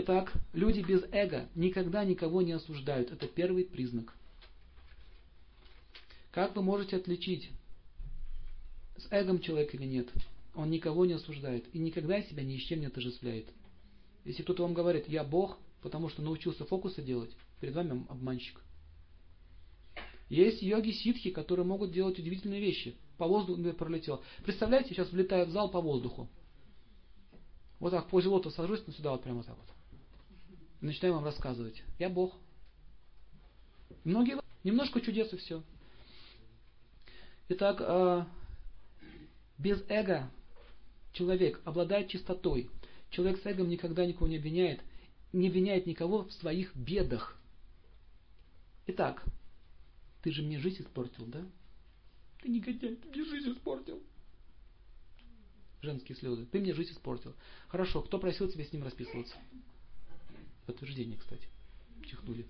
Итак, люди без эго никогда никого не осуждают. Это первый признак. Как вы можете отличить, с эгом человек или нет? Он никого не осуждает и никогда себя ни с чем не отождествляет. Если кто-то вам говорит, я Бог, потому что научился фокусы делать, перед вами обманщик. Есть йоги-ситхи, которые могут делать удивительные вещи. По воздуху пролетел. Представляете, сейчас влетает в зал по воздуху. Вот так, по лота сажусь, ну сюда вот прямо так вот. И начинаю вам рассказывать. Я Бог. Многие, немножко чудес и все. Итак, э, без эго человек обладает чистотой. Человек с эгом никогда никого не обвиняет, не обвиняет никого в своих бедах. Итак, ты же мне жизнь испортил, да? Ты негодяй, ты мне жизнь испортил. Женские слезы. Ты мне жизнь испортил. Хорошо, кто просил тебя с ним расписываться? Подтверждение, кстати. Чихнули.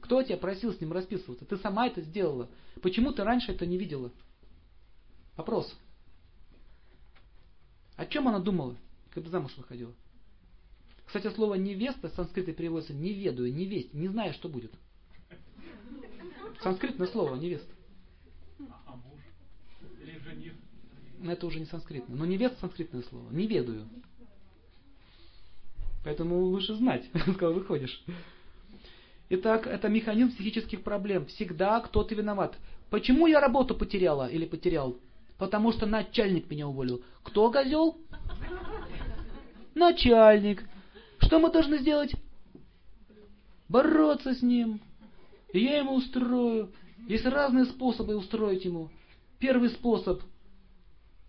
Кто тебя просил с ним расписываться? Ты сама это сделала. Почему ты раньше это не видела? Вопрос. О чем она думала, когда замуж выходила? Кстати, слово невеста в санскрите переводится не ведаю, не весть, не зная, что будет. Санскритное слово невеста. А муж? Или жених? Это уже не санскритное. Но невеста санскритное слово. Не ведаю. Поэтому лучше знать, когда выходишь. Итак, это механизм психических проблем. Всегда кто-то виноват. Почему я работу потеряла или потерял? Потому что начальник меня уволил. Кто козел? Начальник. Что мы должны сделать? Бороться с ним. И я ему устрою. Есть разные способы устроить ему. Первый способ.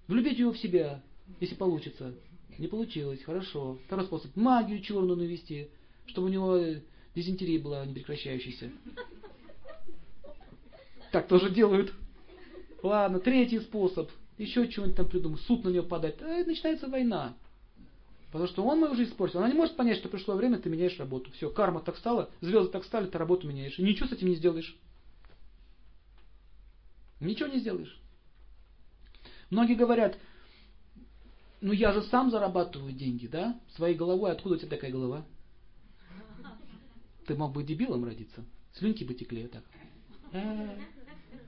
Влюбить его в себя, если получится. Не получилось, хорошо. Второй способ. Магию черную навести, чтобы у него дизентерия была непрекращающаяся. Так тоже делают. Ладно, третий способ. Еще что-нибудь там придумать. Суд на него подать. И начинается война. Потому что он мою жизнь испортил. Она не может понять, что пришло время, ты меняешь работу. Все, карма так стала, звезды так стали, ты работу меняешь. И ничего с этим не сделаешь. Ничего не сделаешь. Многие говорят, ну я же сам зарабатываю деньги, да? Своей головой, откуда у тебя такая голова? Ты мог бы дебилом родиться. Слюнки бы текли так. А,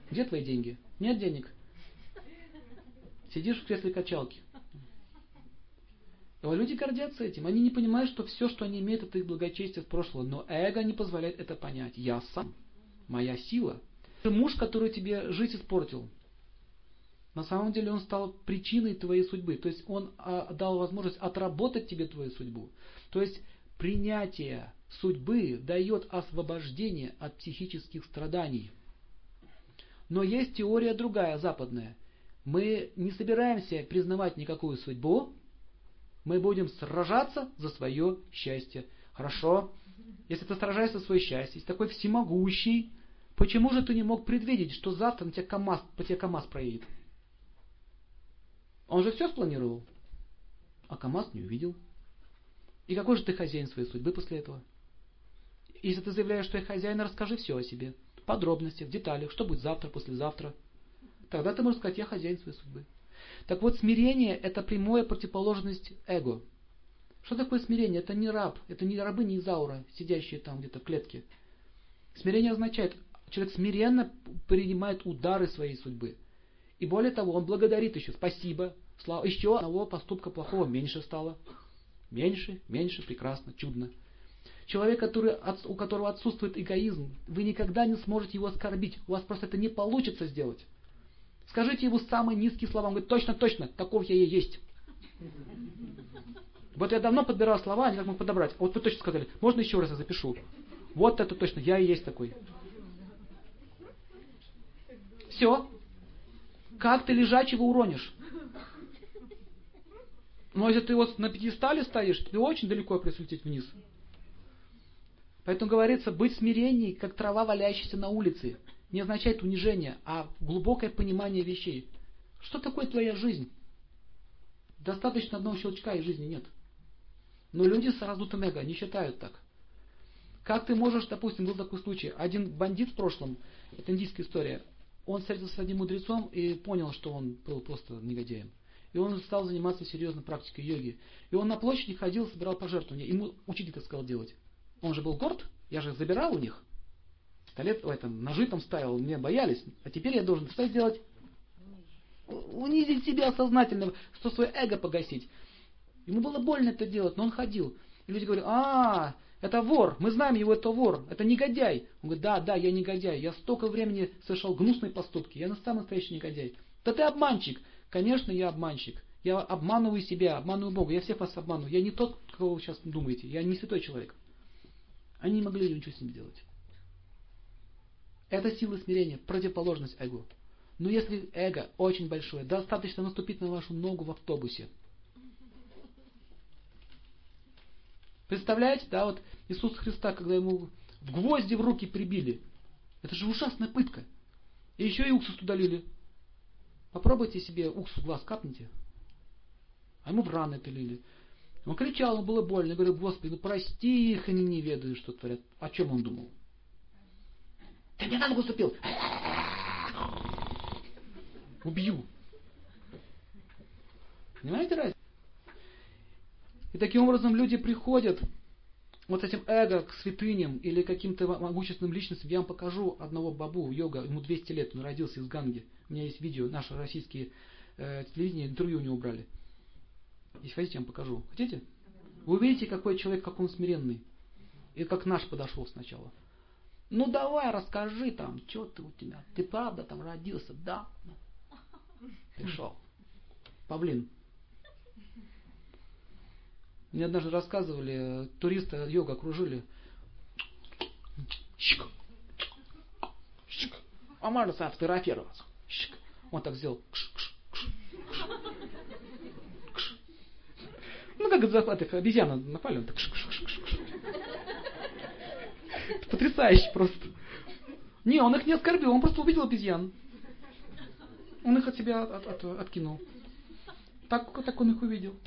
где твои деньги? Нет денег. Сидишь в кресле качалки. Люди гордятся этим. Они не понимают, что все, что они имеют, это их благочестие в прошлого. Но эго не позволяет это понять. Я сам. Моя сила. Муж, который тебе жизнь испортил, на самом деле он стал причиной твоей судьбы. То есть он а, дал возможность отработать тебе твою судьбу. То есть принятие судьбы дает освобождение от психических страданий. Но есть теория другая, западная. Мы не собираемся признавать никакую судьбу, мы будем сражаться за свое счастье. Хорошо? Если ты сражаешься за свое счастье, если такой всемогущий, почему же ты не мог предвидеть, что завтра на тебя КамАЗ, по тебе КамАЗ проедет? Он же все спланировал, а КамАЗ не увидел. И какой же ты хозяин своей судьбы после этого? Если ты заявляешь, что я хозяин, расскажи все о себе. В подробностях, в деталях, что будет завтра, послезавтра. Тогда ты можешь сказать, я хозяин своей судьбы. Так вот, смирение – это прямая противоположность эго. Что такое смирение? Это не раб, это не рабы, не Изаура, сидящие там где-то в клетке. Смирение означает, человек смиренно принимает удары своей судьбы. И более того, он благодарит еще, спасибо, слава, еще одного поступка плохого меньше стало. Меньше, меньше, прекрасно, чудно. Человек, который, у которого отсутствует эгоизм, вы никогда не сможете его оскорбить. У вас просто это не получится сделать. Скажите ему самые низкие слова. Он говорит, точно, точно, таков я и есть. Вот я давно подбирал слова, не как мог подобрать. Вот вы точно сказали, можно еще раз я запишу. Вот это точно, я и есть такой. Все. Как ты лежачего уронишь? Но если ты вот на пьедестале стоишь, ты очень далеко присутить вниз. Поэтому говорится, быть смиренней, как трава, валяющаяся на улице не означает унижение, а глубокое понимание вещей. Что такое твоя жизнь? Достаточно одного щелчка и жизни нет. Но люди с раздутым эго не считают так. Как ты можешь, допустим, был такой случай, один бандит в прошлом, это индийская история, он встретился с одним мудрецом и понял, что он был просто негодяем. И он стал заниматься серьезной практикой йоги. И он на площади ходил, собирал пожертвования. Ему учитель сказал делать. Он же был горд, я же забирал у них. Столет, в этом, ножи там ставил, меня боялись. А теперь я должен что сделать? Унизить себя сознательно, что свое эго погасить. Ему было больно это делать, но он ходил. И люди говорят, а, это вор, мы знаем его, это вор, это негодяй. Он говорит, да, да, я негодяй, я столько времени совершал гнусные поступки, я самый настоящий негодяй. Да ты обманщик. Конечно, я обманщик. Я обманываю себя, обманываю Бога, я всех вас обманываю. Я не тот, кого вы сейчас думаете, я не святой человек. Они не могли ничего с ним сделать. Это сила смирения, противоположность эго. Но если эго очень большое, достаточно наступить на вашу ногу в автобусе. Представляете, да, вот Иисус Христа, когда ему в гвозди в руки прибили. Это же ужасная пытка. И еще и уксус туда лили. Попробуйте себе уксус в глаз капните. А ему в раны это лили. Он кричал, ему было больно. Я говорю, Господи, ну прости их, они не ведают, что творят. О чем он думал? Ты мне на ногу ступил. Убью. Понимаете разницу? И таким образом люди приходят вот этим эго к святыням или каким-то могущественным личностям. Я вам покажу одного бабу, йога, ему 200 лет, он родился из Ганги. У меня есть видео, наши российские э, телевидение, интервью у него брали. Если хотите, я вам покажу. Хотите? Вы увидите, какой человек, как он смиренный. И как наш подошел сначала. Ну давай, расскажи там, что ты у тебя. Ты правда там родился? Да. Пришел. Павлин. Мне однажды рассказывали, туристы йога окружили. А можно сфотографироваться? Он так сделал. Ну, как захват их обезьяна напали, он так Это потрясающе просто. Не, он их не оскорбил, он просто увидел обезьян. Он их от себя от, от, от, откинул. Так, так он их увидел.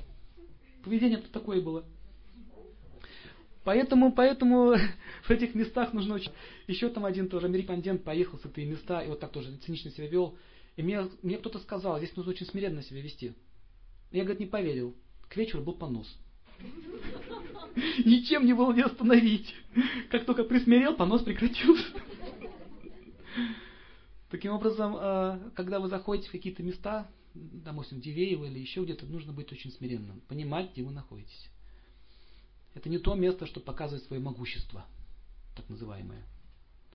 Поведение -то такое было. Поэтому, поэтому в этих местах нужно очень... Еще там один тоже американец поехал с этой места и вот так тоже цинично себя вел. И мне, мне кто-то сказал, здесь нужно очень смиренно себя вести. Я, говорит, не поверил. К вечеру был понос. Ничем не было не остановить. Как только присмирел, понос прекратился. Таким образом, э, когда вы заходите в какие-то места, допустим, Дивеево или еще где-то, нужно быть очень смиренным, понимать, где вы находитесь. Это не то место, чтобы показывать свое могущество, так называемое.